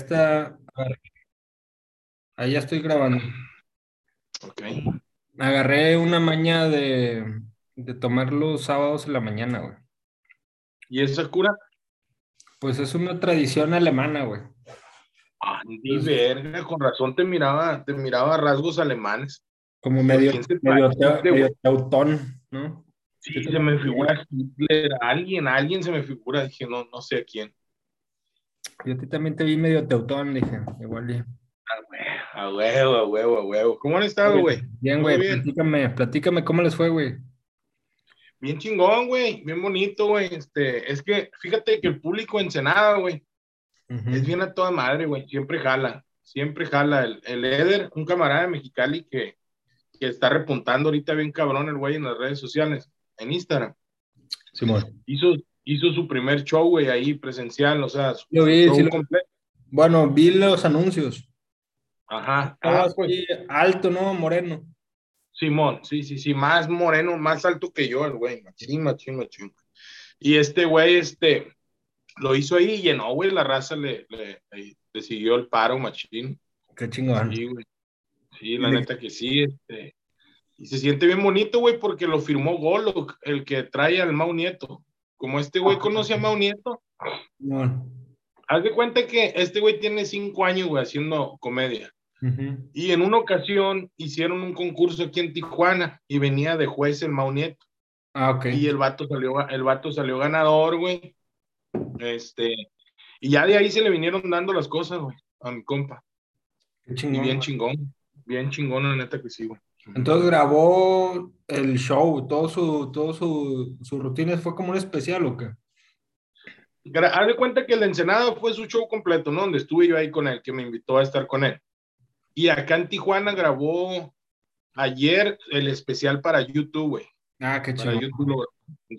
está. Ahí ya estoy grabando. Ok. Agarré una maña de, de tomar los sábados en la mañana, güey. ¿Y esa cura? Pues es una tradición alemana, güey. Ni verga, con razón te miraba, te miraba rasgos alemanes. Como medio, ¿Quién se medio, teutón, ¿no? Sí, se me figura Hitler, alguien, alguien se me figura, dije, no, no sé a quién. Yo a ti también te vi medio teutón, dije, igual. y- A huevo, a huevo, a huevo. ¿Cómo han estado, güey? Bien, güey, platícame, platícame cómo les fue, güey. Bien chingón, güey, bien bonito, güey. Este, es que fíjate que el público Ensenada, güey, Ujú. es bien a toda madre, güey, siempre jala, siempre jala. El, el Eder, un camarada de Mexicali que, que está repuntando ahorita bien cabrón el güey en las redes sociales, en Instagram. Simón. Hizo, hizo su primer show, güey, ahí presencial, o sea, su Lo vi, show sí lo- completo. Bueno, vi los anuncios. Ajá. Ah, pues, alto, ¿no? Moreno. Simón, sí, sí, sí, más moreno, más alto que yo, el güey, machín, machín, machín. Y este güey, este, lo hizo ahí y llenó, güey, la raza le, le, le- le siguió el paro, machín. Qué chingón. Sí, güey. Sí, la neta que sí, este. Y se siente bien bonito, güey, porque lo firmó Golo, el que trae al Mau Nieto. Como este güey conoce a Mau Nieto, Simón. haz de cuenta que este güey tiene cinco años, güey, haciendo comedia. Y en una ocasión hicieron un concurso aquí en Tijuana y venía de juez el Mau Nieto. Ah, ok. Y el vato salió, el vato salió ganador, güey. Este, y ya de ahí se le vinieron dando las cosas, güey, a mi compa. Qué Y chingón. bien chingón, bien chingón, la neta que sí, güey. Entonces grabó el show, todo su, todo su, su rutina fue como un especial o qué? Haz de cuenta que el Ensenada fue su show completo, ¿no? Donde estuve yo ahí con él, que me invitó a estar con él. Y acá en Tijuana grabó ayer el especial para YouTube, güey. Ah, qué Para chingón. YouTube lo-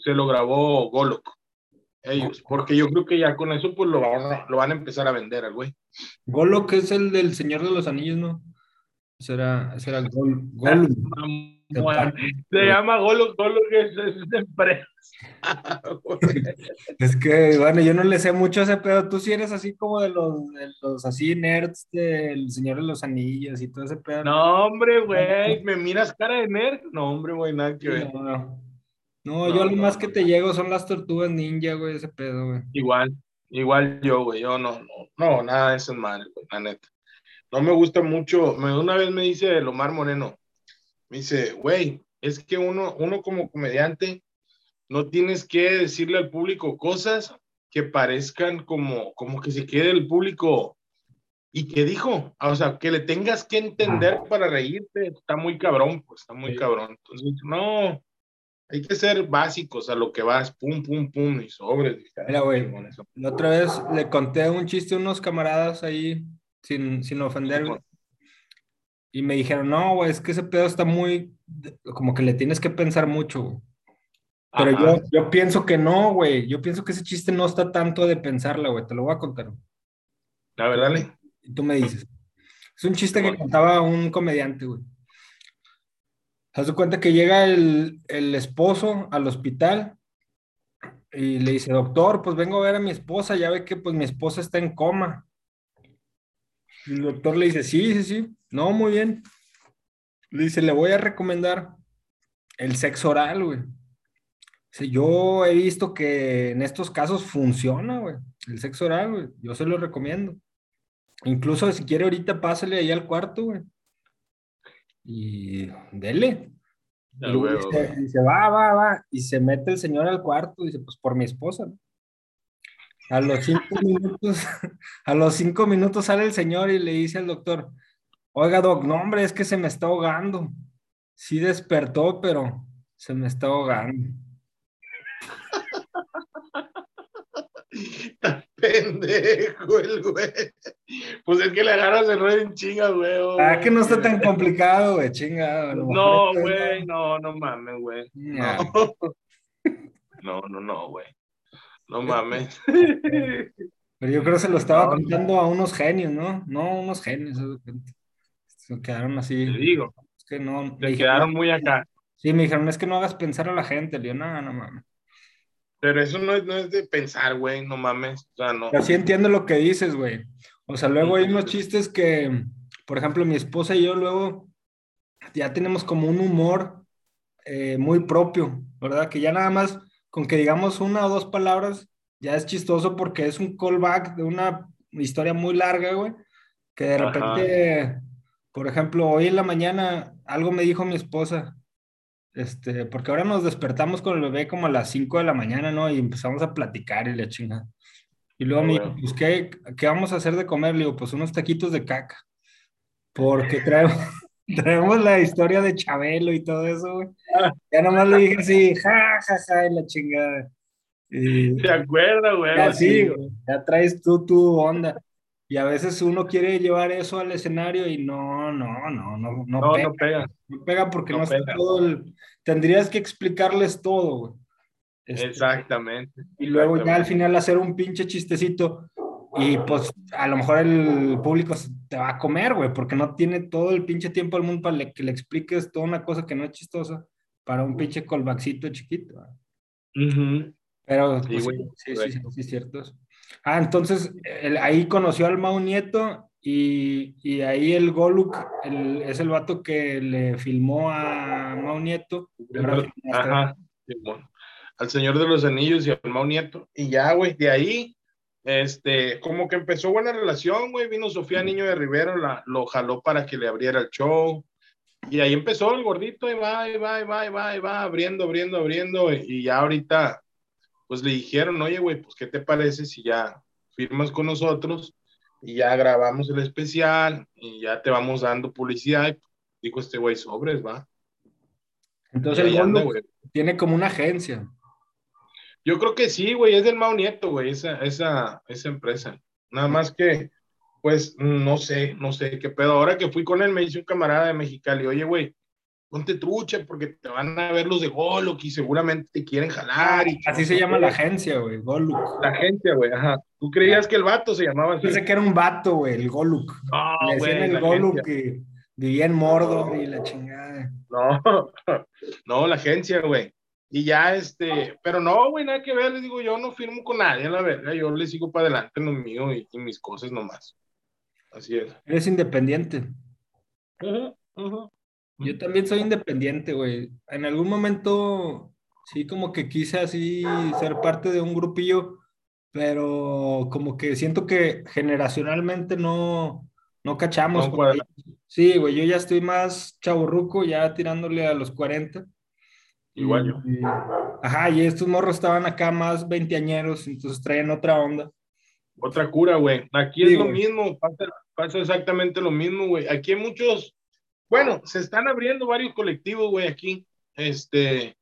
se lo grabó Golok. Ellos, porque yo creo que ya con eso pues lo van a, lo van a empezar a vender al güey. Golo, que es el del Señor de los Anillos, ¿no? Ese era, ese era Gol, Gollum. Se llama Golok, Golok es, es empresa. Es que, bueno, yo no le sé mucho a ese pedo. Tú sí eres así como de los, de los así nerds del Señor de los Anillos y todo ese pedo. no, hombre, güey, ¿me miras cara de nerd? No, hombre, güey, nada que ver. No, no. No, No, yo lo más no. que te llego son las tortugas ninja, güey, ese pedo, güey. Igual, igual yo, güey, yo no, no, no, nada de eso es madre, güey, la neta. No me gusta mucho, una vez me dice el Omar Moreno, me dice, güey, es que uno, uno como comediante no tienes que decirle al público cosas que parezcan como, como que se quede el público y que dijo, o sea, que le tengas que entender para reírte, está muy cabrón, pues está muy Sí. cabrón. Entonces, no, hay que ser básicos a lo que vas, pum, pum, pum, y sobres. Mira, güey. La otra vez le conté un chiste a unos camaradas ahí, sin, sin ofender, y me dijeron, no, güey, es que ese pedo está muy, como que le tienes que pensar mucho, güey. Pero Ajá. yo, yo pienso que no, güey, yo pienso que ese chiste no está tanto de pensarla, güey, te lo voy a contar. A ver, dale. Y tú me dices. Es un chiste que contaba un comediante, güey. Haz de cuenta que llega el, el esposo al hospital y le dice, doctor, pues vengo a ver a mi esposa, ya ve que pues mi esposa está en coma. Y el doctor le dice, sí, sí, sí, no, muy bien. Le dice, le voy a recomendar el sexo oral, güey. Yo he visto que en estos casos funciona, güey, el sexo oral, güey. Yo se lo recomiendo. Incluso si quiere ahorita pásale ahí al cuarto, güey. Y dele. Y dice, va, va, va. Y se mete el señor al cuarto, dice, pues por mi esposa. ¿no? A los cinco minutos, a los cinco minutos sale el señor y le dice al doctor, oiga, doc, no, hombre, es que se me está ahogando. Sí despertó, pero se me está ahogando. Está pendejo el güey. Pues es que le agarras el ruedo en chinga, güey. Ah, que no está tan complicado, güey, chingado. a lo No, güey, no, no mames, güey. No. No, no, no, güey. No mames. Pero yo creo que se lo estaba contando a unos genios, ¿no? No, unos genios. Se quedaron así. Te digo, Es que no. me te dijeron- quedaron muy acá. Sí, me dijeron, es que no hagas pensar a la gente. Le digo, no, no mames. Pero eso no es, no es de pensar, güey, no mames. O sea, no. Pero sí entiendo lo que dices, güey. O sea, luego hay unos chistes que, por ejemplo, mi esposa y yo luego ya tenemos como un humor eh, muy propio, ¿verdad? Que ya nada más con que digamos una o dos palabras ya es chistoso porque es un callback de una historia muy larga, güey, que de repente, por ejemplo, hoy en la mañana algo me dijo mi esposa, este, porque ahora nos despertamos con el bebé como a las 5 de la mañana, ¿no? Y empezamos a platicar y la chingada. Y luego me dijo, pues, ¿qué, ¿qué, vamos a hacer de comer? Le digo, pues unos taquitos de caca. Porque traemos, traemos la historia de Chabelo y todo eso, güey. Ya nomás le dije así, ja, ja, ja, y la chingada. Y, ¿Te acuerdas, güey? Ya, sí, güey. Ya traes tú tu onda. Y a veces uno quiere llevar eso al escenario y no, no, no, no, no, no pega. No pega, no pega porque no, está todo el... Tendrías que explicarles todo, güey. Este, exactamente. Y luego ya al final hacer un pinche chistecito y pues a lo mejor el público te va a comer, güey, porque no tiene todo el pinche tiempo del mundo para que le expliques toda una cosa que no es chistosa para un pinche colbackcito chiquito. Pero sí, pues, sí, sí, sí, sí, cierto. Ah, entonces ahí conoció al Mau Nieto y, y ahí el Goluk el, es el vato que le filmó a Mau Nieto. Ajá, al Señor de los Anillos y al Mau Nieto. Y ya, güey, de ahí, este, como que empezó buena relación, güey. Vino Sofía Niño de Rivera, la, lo jaló para que le abriera el show. Y ahí empezó el gordito, y va, y va, y va, y va, y va, abriendo, abriendo, abriendo. Y ya ahorita pues le dijeron, oye, güey, pues, ¿qué te parece si ya firmas con nosotros y ya grabamos el especial y ya te vamos dando publicidad? Y dijo este güey, sobres, va. Entonces el anda, tiene como una agencia. Yo creo que sí, güey, es del Mau Nieto, güey, esa, esa, esa empresa. Nada más que, pues, no sé, no sé qué pedo. Ahora que fui con él, me dice un camarada de Mexicali, oye, güey, ponte trucha porque te van a ver los de Goluk y seguramente te quieren jalar. Y así se llama la agencia, güey, Goluk. La agencia, güey, ajá. ¿Tú creías que el vato se llamaba así? Pensé que era un vato, güey, el Goluk. No, güey. el Goluk que vivía en Mordor y la chingada. No, no, la agencia, güey. Y ya, este, pero no, güey, nada que ver, les digo, yo no firmo con nadie, la verdad, yo le sigo para adelante en lo mío y, mis cosas nomás. Así es. Eres independiente. Ajá, ajá. Yo también soy independiente, güey. En algún momento, sí, como que quise así ser parte de un grupillo, pero como que siento que generacionalmente no, no cachamos. sí, güey, yo ya estoy más chaburruco, ya tirándole a los 40. Igual yo. ajá, y estos morros estaban acá más veinteañeros, entonces traían otra onda. Otra cura, güey. Aquí es lo mismo, pasa, pasa exactamente lo mismo, güey. Aquí hay muchos bueno, se están abriendo varios colectivos, güey, aquí. Este,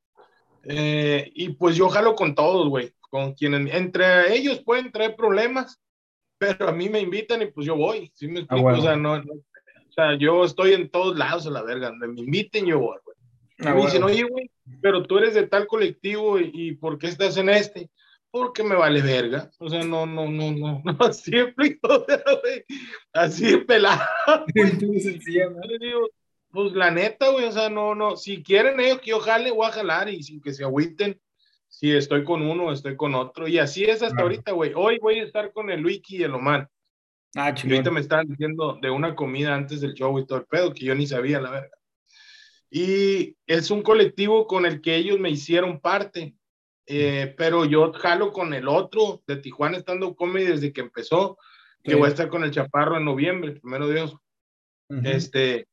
eh, y pues yo jalo con todos, güey, con quienes, entre ellos pueden traer problemas, pero a mí me invitan y pues yo voy, ¿sí me ah, explico? O sea, no, o sea, yo estoy en todos lados a la verga, me inviten yo voy, güey. Ah, me dicen, oye, güey, pero tú eres de tal colectivo y, y, ¿por qué estás en este? Porque me vale verga. O sea, no, no, no, no, no, así explico, güey, así pelado. Digo, pues la neta, güey, o sea, no, no, si quieren ellos que yo jale, voy a jalar y sin que se agüiten, si estoy con uno, estoy con otro, y así es hasta ahorita, güey. Hoy voy a estar con el Wiki y el Oman. Ah, chingón. ahorita me estaban diciendo de una comida antes del show y todo el pedo, que yo ni sabía, la verdad. Y es un colectivo con el que ellos me hicieron parte, eh, pero yo jalo con el otro de Tijuana estando comedy desde que empezó, que voy a estar con el Chaparro en noviembre, primero Dios. Este,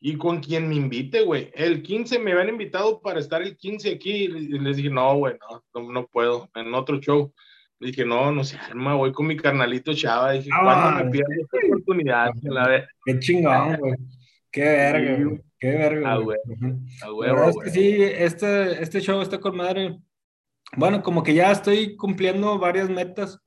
y con quien me invite, güey. El 15 me habían invitado para estar el 15 aquí y les dije, no, güey, no, no, puedo. En otro show. Le dije, no, no se arma, voy con mi carnalito Chava. Dije, ah, ¿cuándo me pierdo esta oportunidad? La. Qué chingón, güey. Qué verga, güey. Qué verga. Ah, güey. Ah, güey. Es que sí, este, este show está con madre. Bueno, como que ya estoy cumpliendo varias metas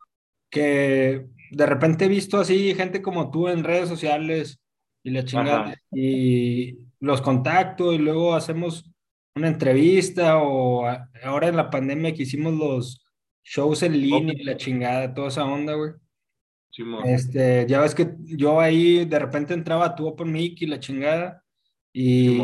que de repente he visto así gente como tú en redes sociales y la chingada. Y los contacto y luego hacemos una entrevista o ahora en la pandemia que hicimos los shows en línea y la chingada, toda esa onda, güey. Este, ya ves que yo ahí de repente entraba a tu Open Mic y la chingada. Y,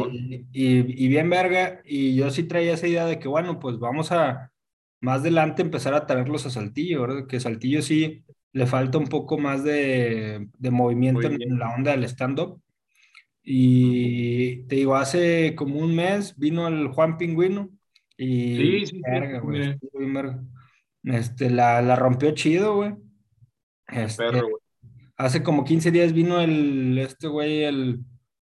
y, y, bien verga, y yo sí traía esa idea de que, bueno, pues vamos a más adelante empezar a traerlos a Saltillo, ¿verdad? Que Saltillo sí, le falta un poco más de, de movimiento en la onda del stand-up. Y te digo, hace como un mes vino el Juan Pingüino y Sí, sí, verga, güey. Este, la, la rompió chido, güey. Este, Perro, hace como 15 días vino el, este güey, el,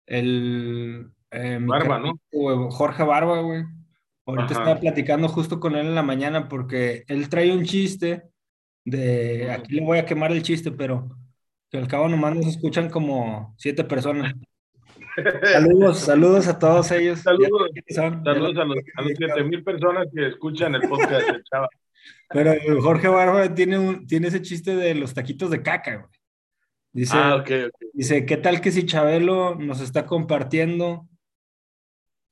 el, eh, Barba, ¿no? Jorge Barba, güey. Ahorita Ajá. estaba platicando justo con él en la mañana porque él trae un chiste de, aquí le voy a quemar el chiste, pero que al cabo nomás nos escuchan como siete personas. Saludos, saludos a todos ellos. Saludos. Son, a los, a los 7000 personas que escuchan el podcast de Chava. Pero Jorge Barba tiene, un, tiene ese chiste de los taquitos de caca, güey. Dice, Ah, dice, ¿qué tal que si Chabelo nos está compartiendo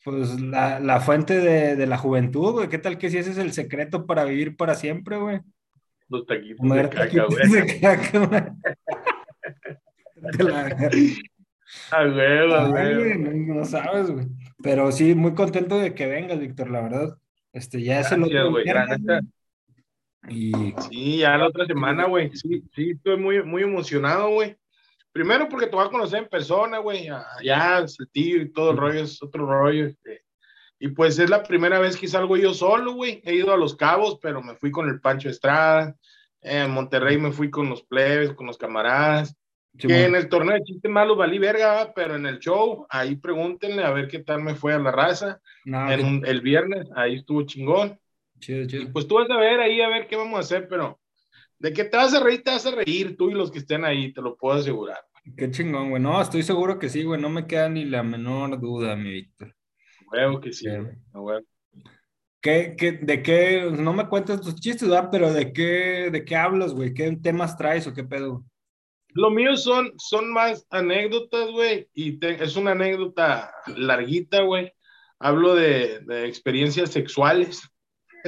pues la, la fuente de, de la juventud, güey? ¿Qué tal que si ese es el secreto para vivir para siempre, güey? Los taquitos de caca, taquitos güey. de caca, güey. La- Ah, güey, Ay, güey. güey, no, no sabes, güey. Pero sí, muy contento de que vengas, Víctor, la verdad. Este, ya es el Gracias, otro güey, la viernes, neta. güey. Y Sí, ya la otra semana, güey. Sí, sí, estoy muy, muy emocionado, güey. Primero porque te voy a conocer en persona, güey. Ya, ya, Saltillo y todo el rollo es otro rollo. este. Y pues es la primera vez que salgo yo solo, güey. He ido a Los Cabos, pero me fui con el Pancho Estrada. En Monterrey me fui con los plebes, con los camaradas. sí, Que en bueno, el torneo de chistes malos valí verga, pero en el show, ahí pregúntenle a ver qué tal me fue a la raza. no, En un- el viernes, ahí estuvo chingón. Chido, Y pues tú vas a ver ahí a ver qué vamos a hacer, pero de que te vas a reír, te vas a reír, tú y los que estén ahí, te lo puedo asegurar. Qué chingón, güey. No, estoy seguro que sí, güey. No me queda ni la menor duda, mi Víctor. Huevo que sí, güey, huevo. ¿Qué, qué, de qué? No me cuentes tus chistes, ¿verdad? Pero ¿de qué, de qué hablas, güey? ¿Qué temas traes o qué pedo? Lo mío son, son más anécdotas, güey, y te- es una anécdota larguita, güey. Hablo de, de experiencias sexuales.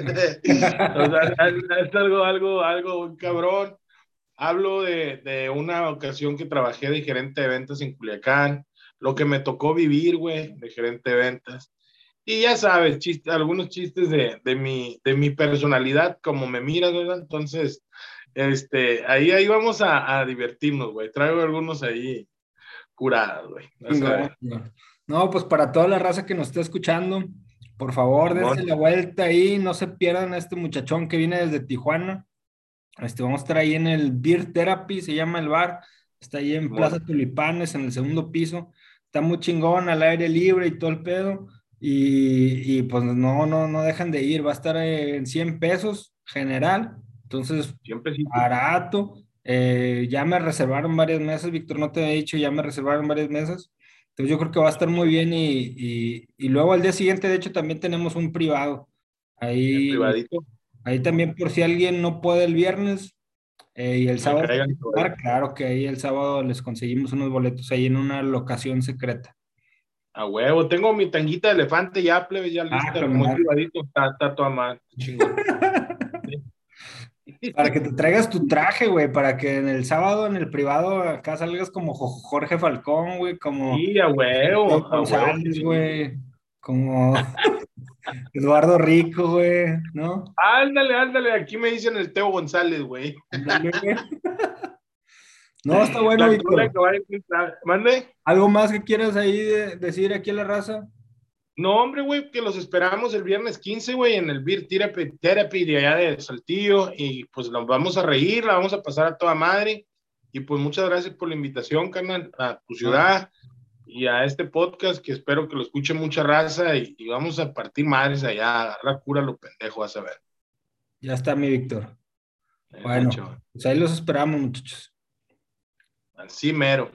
O sea, es, algo, algo, algo un cabrón. Hablo de, de una ocasión que trabajé de gerente de ventas en Culiacán, lo que me tocó vivir, güey, de gerente de ventas. Y ya sabes, chiste, algunos chistes de, de, mi, de mi personalidad, como me miras, ¿verdad? Entonces, este, ahí, ahí vamos a, a divertirnos, güey. Traigo algunos ahí curados, güey. No, pues para toda la raza que nos está escuchando, por favor, dense la vuelta ahí, no se pierdan a este muchachón que viene desde Tijuana. Este, vamos a estar ahí en el Beer Therapy, se llama el bar. Está ahí en Simón. Plaza Tulipanes, en el segundo piso. Está muy chingón, al aire libre y todo el pedo. Y, y, pues no, no, no dejan de ir. Va a estar en 100 pesos general. Entonces, barato. Eh, ya me reservaron varias mesas, Víctor, no te he dicho, ya me reservaron varias mesas. Entonces yo creo que va a estar muy bien y, y, y luego al día siguiente, de hecho, también tenemos un privado. Ahí, privadito. ahí también por si alguien no puede el viernes eh, y el sábado, claro, que ahí el sábado les conseguimos unos boletos ahí en una locación secreta. A huevo, tengo mi tanguita de elefante ya, plebe, ya lista, con muy privadito, está, está toda. Chingón. Para que te traigas tu traje, güey, para que en el sábado, en el privado, acá salgas como Jo- Jorge Falcón, güey, como... Sí, a huevo. González, güey. Como Eduardo Rico, güey, ¿no? Ándale, ándale, aquí me dicen el Teo González, güey. No, está bueno, Víctor. ¿Mande? ¿Algo más que quieras ahí de- decir aquí a la raza? No, hombre, güey, que los esperamos el viernes 15, güey, en el Beer Therapy, Therapy de allá de Saltillo. Y pues nos vamos a reír, la vamos a pasar a toda madre. Y pues muchas gracias por la invitación, carnal, a tu ciudad y a este podcast que espero que lo escuche mucha raza. Y, y vamos a partir madres allá, agarrar cura lo pendejo, vas a ver. Ya está mi Víctor. Bueno, pues ahí los esperamos, muchachos. Así mero.